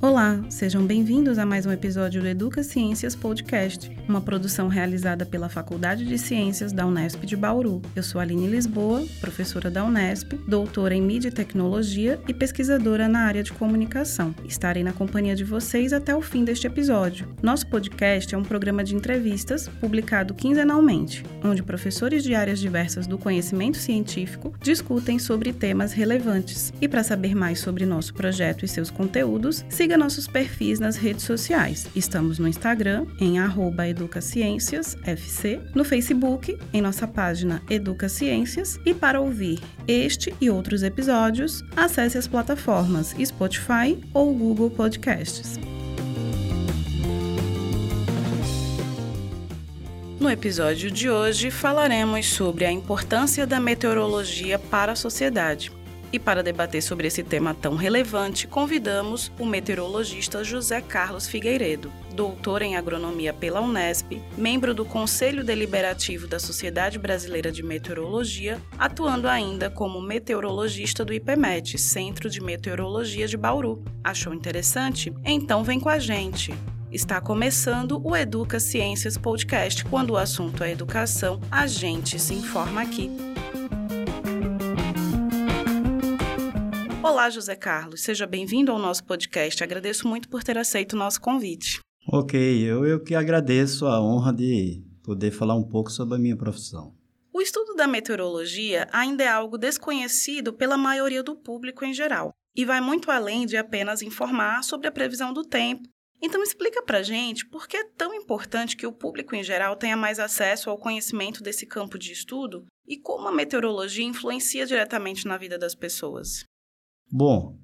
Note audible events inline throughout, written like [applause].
Olá, sejam bem-vindos a mais um episódio do Educa Ciências Podcast, uma produção realizada pela Faculdade de Ciências da Unesp de Bauru. Eu sou Aline Lisboa, professora da Unesp, doutora em Mídia e Tecnologia e pesquisadora na área de comunicação. Estarei na companhia de vocês até o fim deste episódio. Nosso podcast é um programa de entrevistas publicado quinzenalmente, onde professores de áreas diversas do conhecimento científico discutem sobre temas relevantes. E para saber mais sobre nosso projeto e seus conteúdos, siga nossos perfis nas redes sociais. Estamos no Instagram, em educaciênciasfc, no Facebook, em nossa página Educa Ciências, e para ouvir este e outros episódios, acesse as plataformas Spotify ou Google Podcasts. No episódio de hoje falaremos sobre a importância da meteorologia para a sociedade. E para debater sobre esse tema tão relevante, convidamos o meteorologista José Carlos Figueiredo, doutor em agronomia pela Unesp, membro do Conselho Deliberativo da Sociedade Brasileira de Meteorologia, atuando ainda como meteorologista do IPMET, Centro de Meteorologia de Bauru. Achou interessante? Então vem com a gente. Está começando o Educa Ciências Podcast. Quando o assunto é educação, a gente se informa aqui. Olá, José Carlos. Seja bem-vindo ao nosso podcast. Agradeço muito por ter aceito o nosso convite. Ok, eu, eu que agradeço a honra de poder falar um pouco sobre a minha profissão. O estudo da meteorologia ainda é algo desconhecido pela maioria do público em geral e vai muito além de apenas informar sobre a previsão do tempo. Então explica pra gente por que é tão importante que o público em geral tenha mais acesso ao conhecimento desse campo de estudo e como a meteorologia influencia diretamente na vida das pessoas. Bom,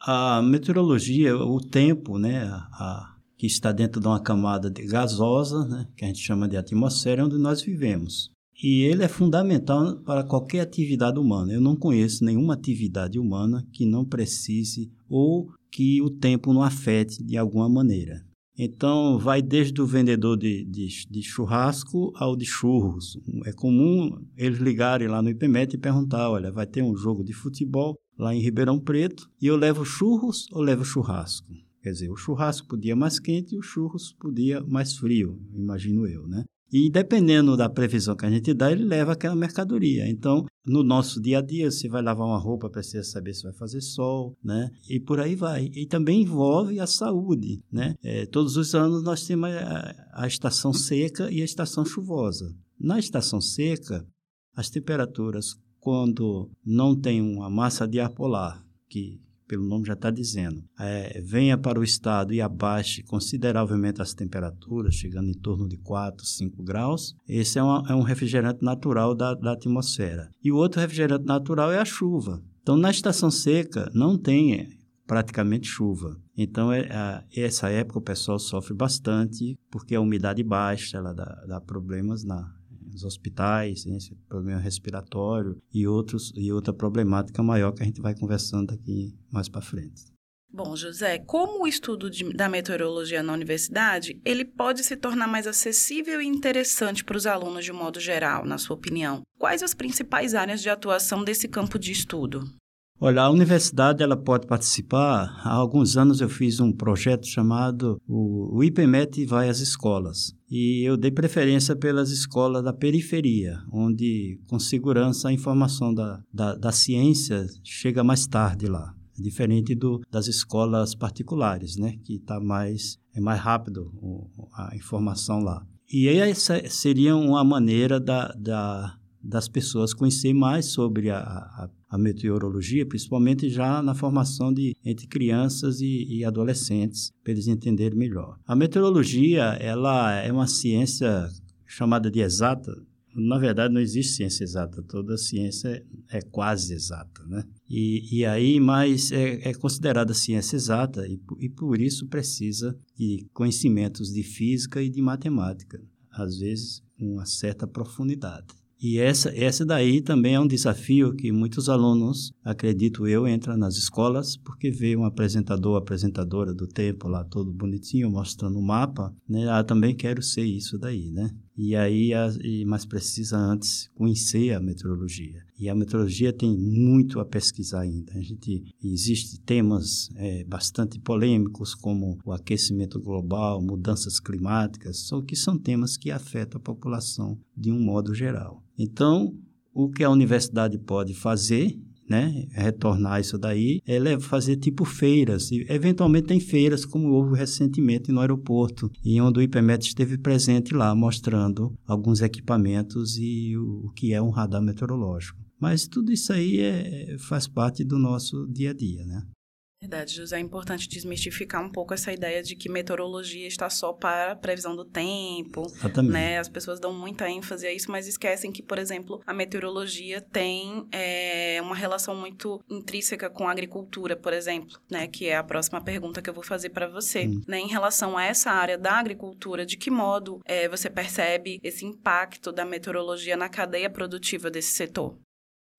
a meteorologia, o tempo, né, a, que está dentro de uma camada gasosa, né, que a gente chama de atmosfera, onde nós vivemos. E ele é fundamental para qualquer atividade humana. Eu não conheço nenhuma atividade humana que não precise ou que o tempo não afete de alguma maneira. Então, vai desde o vendedor de, de, de, churrasco ao de churros. É comum eles ligarem lá no IPMET e perguntar: olha, vai ter um jogo de futebol lá em Ribeirão Preto e eu levo churros ou levo churrasco? Quer dizer, o churrasco podia mais quente e o churros podia mais frio, imagino eu, né? E dependendo da previsão que a gente dá, ele leva aquela mercadoria. Então, no nosso dia a dia, você vai lavar uma roupa, precisa saber se vai fazer sol, né? E por aí vai. E também envolve a saúde, né? É, todos os anos nós temos a, a estação seca e a estação chuvosa. Na estação seca, as temperaturas quando não tem uma massa de ar polar, que pelo nome já está dizendo, é, venha para o estado e abaixe consideravelmente as temperaturas, chegando em torno de 4, 5 graus, esse é, uma, é um refrigerante natural da, da atmosfera. E o outro refrigerante natural é a chuva. Então, na estação seca, não tem praticamente chuva. Então, é, a, essa época o pessoal sofre bastante, porque a umidade baixa, ela dá, dá problemas na, nos hospitais, né, problema respiratório e outros e outra problemática maior que a gente vai conversando aqui mais para frente. Bom, José, como o estudo de, da meteorologia na universidade, ele pode se tornar mais acessível e interessante para os alunos de um modo geral, na sua opinião? Quais as principais áreas de atuação desse campo de estudo? Olha, a universidade ela pode participar. Há alguns anos eu fiz um projeto chamado o, IPMET vai às escolas. E eu dei preferência pelas escolas da periferia, onde com segurança a informação da, da, da ciência chega mais tarde lá. Diferente do, das escolas particulares, né? Que tá mais, é mais rápido a informação lá. E essa seria uma maneira da, da, das pessoas conhecer mais sobre a, a a meteorologia, principalmente já na formação de entre crianças e, e adolescentes, para eles entenderem melhor. A meteorologia, ela é uma ciência chamada de exata, na verdade, não existe ciência exata, toda ciência é quase exata, né? E, e aí, mas é, é considerada ciência exata e, e por isso precisa de conhecimentos de física e de matemática, às vezes com uma certa profundidade. E essa, essa daí também é um desafio que muitos alunos, acredito eu, entram nas escolas porque vê um apresentador, apresentadora do tempo lá todo bonitinho, mostrando o mapa, né? Ah, também quero ser isso daí, né? E aí, mas precisa antes conhecer a meteorologia. E a meteorologia tem muito a pesquisar ainda. A gente existe temas é, bastante polêmicos como o aquecimento global, mudanças climáticas, só que são temas que afetam a população de um modo geral. Então, o que a universidade pode fazer né, retornar isso daí, é fazer tipo feiras. E, eventualmente tem feiras, como houve recentemente no aeroporto, e onde o IPMET esteve presente lá, mostrando alguns equipamentos e o, o que é um radar meteorológico. Mas tudo isso aí é, faz parte do nosso dia a dia, né? Verdade, José, é importante desmistificar um pouco essa ideia de que meteorologia está só para a previsão do tempo. Exatamente. Né? As pessoas dão muita ênfase a isso, mas esquecem que, por exemplo, a meteorologia tem é, uma relação muito intrínseca com a agricultura, por exemplo, né? Que é a próxima pergunta que eu vou fazer para você. Hum. Né? Em relação a essa área da agricultura, de que modo é, você percebe esse impacto da meteorologia na cadeia produtiva desse setor?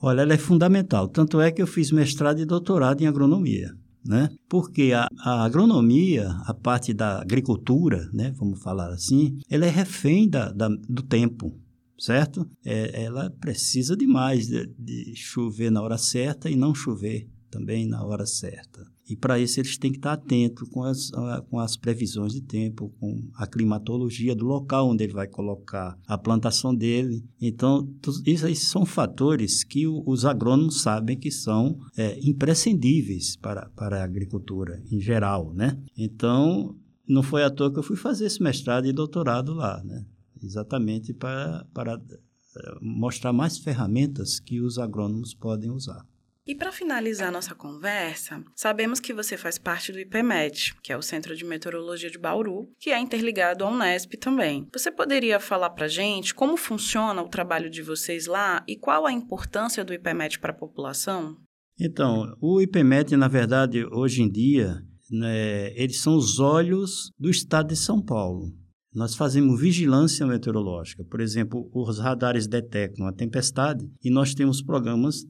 Olha, ela é fundamental. Tanto é que eu fiz mestrado e doutorado em agronomia né? Porque a, a, agronomia, a parte da agricultura, né, vamos falar assim, ela é refém da, da do tempo, certo? É, ela precisa demais de, de chover na hora certa e não chover também na hora certa. E para isso eles têm que estar atentos com as, com as previsões de tempo, com a climatologia do local onde ele vai colocar a plantação dele. Então, aí são fatores que os agrônomos sabem que são é, imprescindíveis para, para a agricultura em geral, né? Então, não foi à toa que eu fui fazer esse mestrado e doutorado lá, né? Exatamente para, para é, mostrar mais ferramentas que os agrônomos podem usar. E para finalizar nossa conversa, sabemos que você faz parte do IPMET, que é o Centro de Meteorologia de Bauru, que é interligado ao Unesp também. Você poderia falar para gente como funciona o trabalho de vocês lá e qual a importância do IPMET para a população? Então, o IPMET, na verdade, hoje em dia, né, eles são os olhos do estado de São Paulo. Nós fazemos vigilância meteorológica. Por exemplo, os radares detectam a tempestade e nós temos programas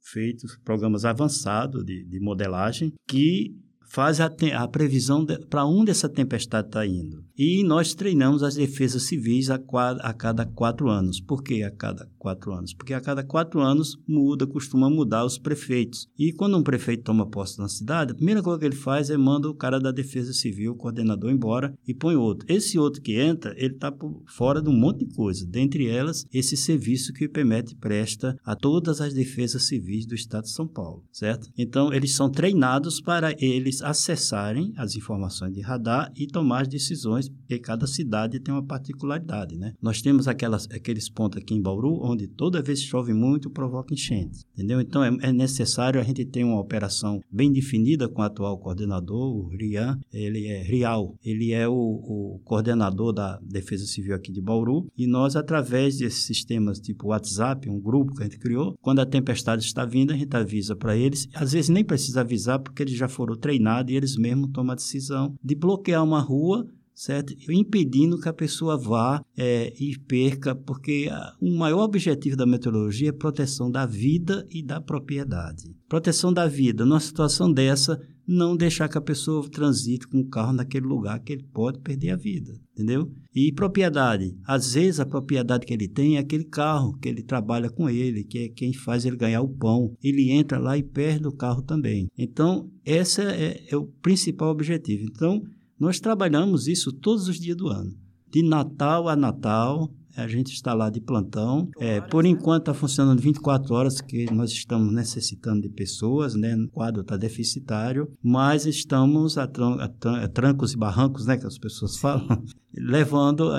feitos programas avançados de, de modelagem que faz a, a previsão para onde essa tempestade está indo. E nós treinamos as defesas civis a, a, cada quatro anos. Por que a cada quatro anos? Porque a cada quatro anos muda, costuma mudar os prefeitos. E quando um prefeito toma posse na cidade, a primeira coisa que ele faz é manda o cara da defesa civil, o coordenador, embora e põe outro. Esse outro que entra, ele está fora de um monte de coisa. Dentre elas, esse serviço que o IPMET presta a todas as defesas civis do Estado de São Paulo, certo? Então, eles são treinados para eles acessarem as informações de radar e tomar as decisões, porque cada cidade tem uma particularidade, né? Nós temos aquelas, aqueles pontos aqui em Bauru, onde toda vez que chove muito, provoca enchentes, entendeu? Então, é, é necessário a gente ter uma operação bem definida com o atual coordenador, o Rian, ele é Rial, ele é o, o coordenador da Defesa Civil aqui de Bauru, e nós, através desses sistemas tipo WhatsApp, um grupo que a gente criou, quando a tempestade está vindo, a gente avisa para eles, às vezes nem precisa avisar, porque eles já foram treinados e eles mesmos tomam a decisão de bloquear uma rua certo? Impedindo que a pessoa vá é, e perca, porque a, o maior objetivo da meteorologia é proteção da vida e da propriedade. Proteção da vida, numa situação dessa, não deixar que a pessoa transite com o carro naquele lugar que ele pode perder a vida, entendeu? E propriedade, às vezes a propriedade que ele tem é aquele carro que ele trabalha com ele, que é quem faz ele ganhar o pão. Ele entra lá e perde o carro também. Então, esse é, é o principal objetivo. Então, nós trabalhamos isso todos os dias do ano. De Natal a Natal, a gente está lá de plantão. É, por né? enquanto está funcionando 24 horas, que nós estamos necessitando de pessoas, né? O quadro está deficitário, mas estamos a, tran a, trancos e barrancos, né? Que as pessoas falam, [laughs] levando,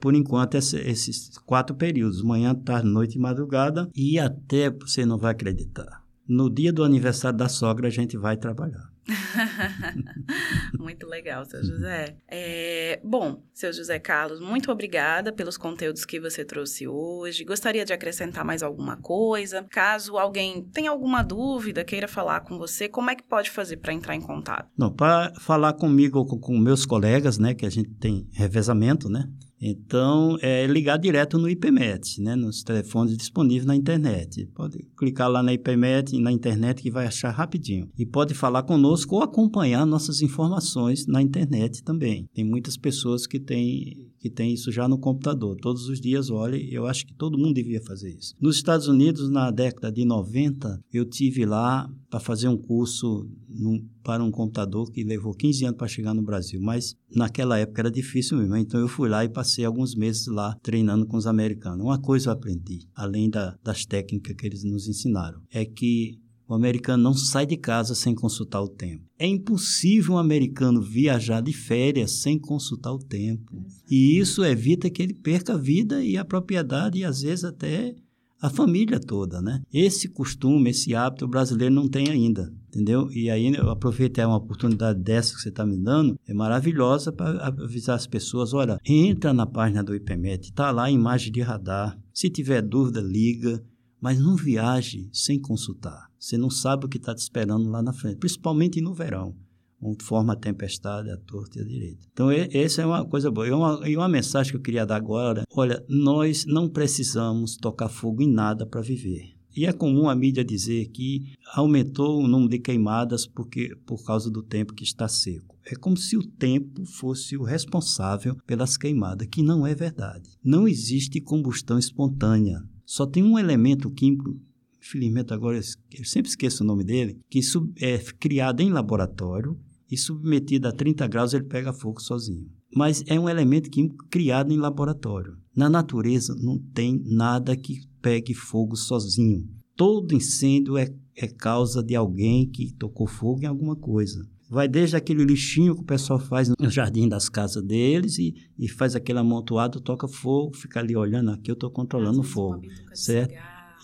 por enquanto, esse, esses quatro períodos: manhã, tarde, noite e madrugada. E até você não vai acreditar. No dia do aniversário da sogra, a gente vai trabalhar. [laughs] muito legal, seu José. É, bom, seu José Carlos, muito obrigada pelos conteúdos que você trouxe hoje. Gostaria de acrescentar mais alguma coisa? Caso alguém tenha alguma dúvida, queira falar com você, como é que pode fazer para entrar em contato? Não, para falar comigo ou com, com meus colegas, né, que a gente tem revezamento, né? Então, é ligar direto no IPMET, né, nos telefones disponíveis na internet. Pode clicar lá na IPMET, na internet, que vai achar rapidinho. E pode falar conosco ou acompanhar nossas informações na internet também. Tem muitas pessoas que têm que tem isso já no computador. Todos os dias olha, eu acho que todo mundo devia fazer isso. Nos Estados Unidos, na década de 90, eu tive lá para fazer um curso num, para um computador que levou 15 anos para chegar no Brasil, mas naquela época era difícil mesmo. Então eu fui lá e passei alguns meses lá treinando com os americanos. Uma coisa eu aprendi, além da, das técnicas que eles nos ensinaram, é que o americano não sai de casa sem consultar o tempo. É impossível um americano viajar de férias sem consultar o tempo. E isso evita que ele perca a vida e a propriedade e às vezes até a família toda, né? Esse costume, esse hábito o brasileiro não tem ainda, entendeu? E aí eu aproveitei uma oportunidade dessa que você está me dando, é maravilhosa para avisar as pessoas, olha, entra na página do IPMET, está lá a imagem de radar, se tiver dúvida, liga, mas não viaje sem consultar. Você não sabe o que está te esperando lá na frente, principalmente no verão, onde forma a tempestade, a torta e a direita. Então, essa é uma coisa boa. E uma, e uma mensagem que eu queria dar agora: olha, nós não precisamos tocar fogo em nada para viver. E é comum a mídia dizer que aumentou o número de queimadas porque, por causa do tempo que está seco. É como se o tempo fosse o responsável pelas queimadas, que não é verdade. Não existe combustão espontânea. Só tem um elemento químico, infelizmente agora eu sempre esqueço o nome dele, que é criado em laboratório e submetido a 30 graus ele pega fogo sozinho. Mas é um elemento químico criado em laboratório. Na natureza não tem nada que pegue fogo sozinho. Todo incêndio é, é causa de alguém que tocou fogo em alguma coisa. Vai desde aquele lixinho que o pessoal faz no jardim das casas deles e, e faz aquele amontoado, toca fogo, fica ali olhando, aqui eu estou controlando o fogo, certo?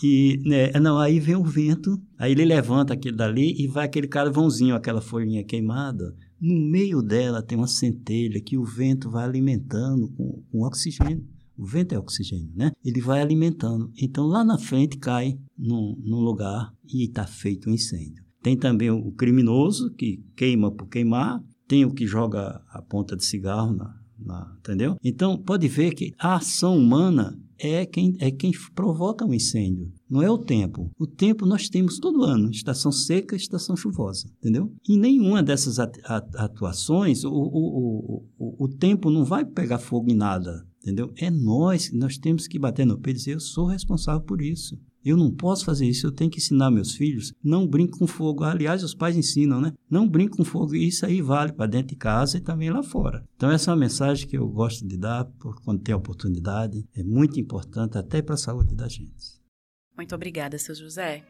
E né, não, aí vem o vento, aí ele levanta aquilo dali e vai aquele carvãozinho, aquela folhinha queimada. No meio dela tem uma centelha que o vento vai alimentando com, com oxigênio. O vento é oxigênio, né? Ele vai alimentando. Então lá na frente cai num, num lugar e está feito um incêndio. Tem também o criminoso, que queima por queimar. Tem o que joga a ponta de cigarro, na, na, entendeu? Então, pode ver que a ação humana é quem, é quem provoca o um incêndio. Não é o tempo. O tempo nós temos todo ano, estação seca e estação chuvosa, entendeu? Em nenhuma dessas atuações, o, o, o, o tempo não vai pegar fogo em nada, entendeu? É nós, nós temos que bater no peito e dizer, eu sou responsável por isso. Eu não posso fazer isso, eu tenho que ensinar meus filhos. Não brinque com fogo. Aliás, os pais ensinam, né? Não brinque com fogo. E isso aí vale para dentro de casa e também lá fora. Então, essa é uma mensagem que eu gosto de dar por, quando tem oportunidade. É muito importante até para a saúde da gente. Muito obrigada, seu José.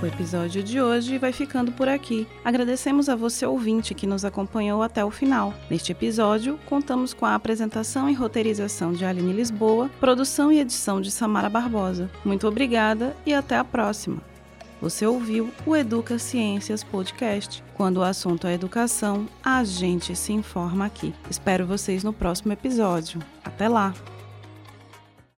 O episódio de hoje vai ficando por aqui. Agradecemos a você ouvinte que nos acompanhou até o final. Neste episódio, contamos com a apresentação e roteirização de Aline Lisboa, produção e edição de Samara Barbosa. Muito obrigada e até a próxima. Você ouviu o Educa Ciências Podcast. Quando o assunto é educação, a gente se informa aqui. Espero vocês no próximo episódio. Até lá!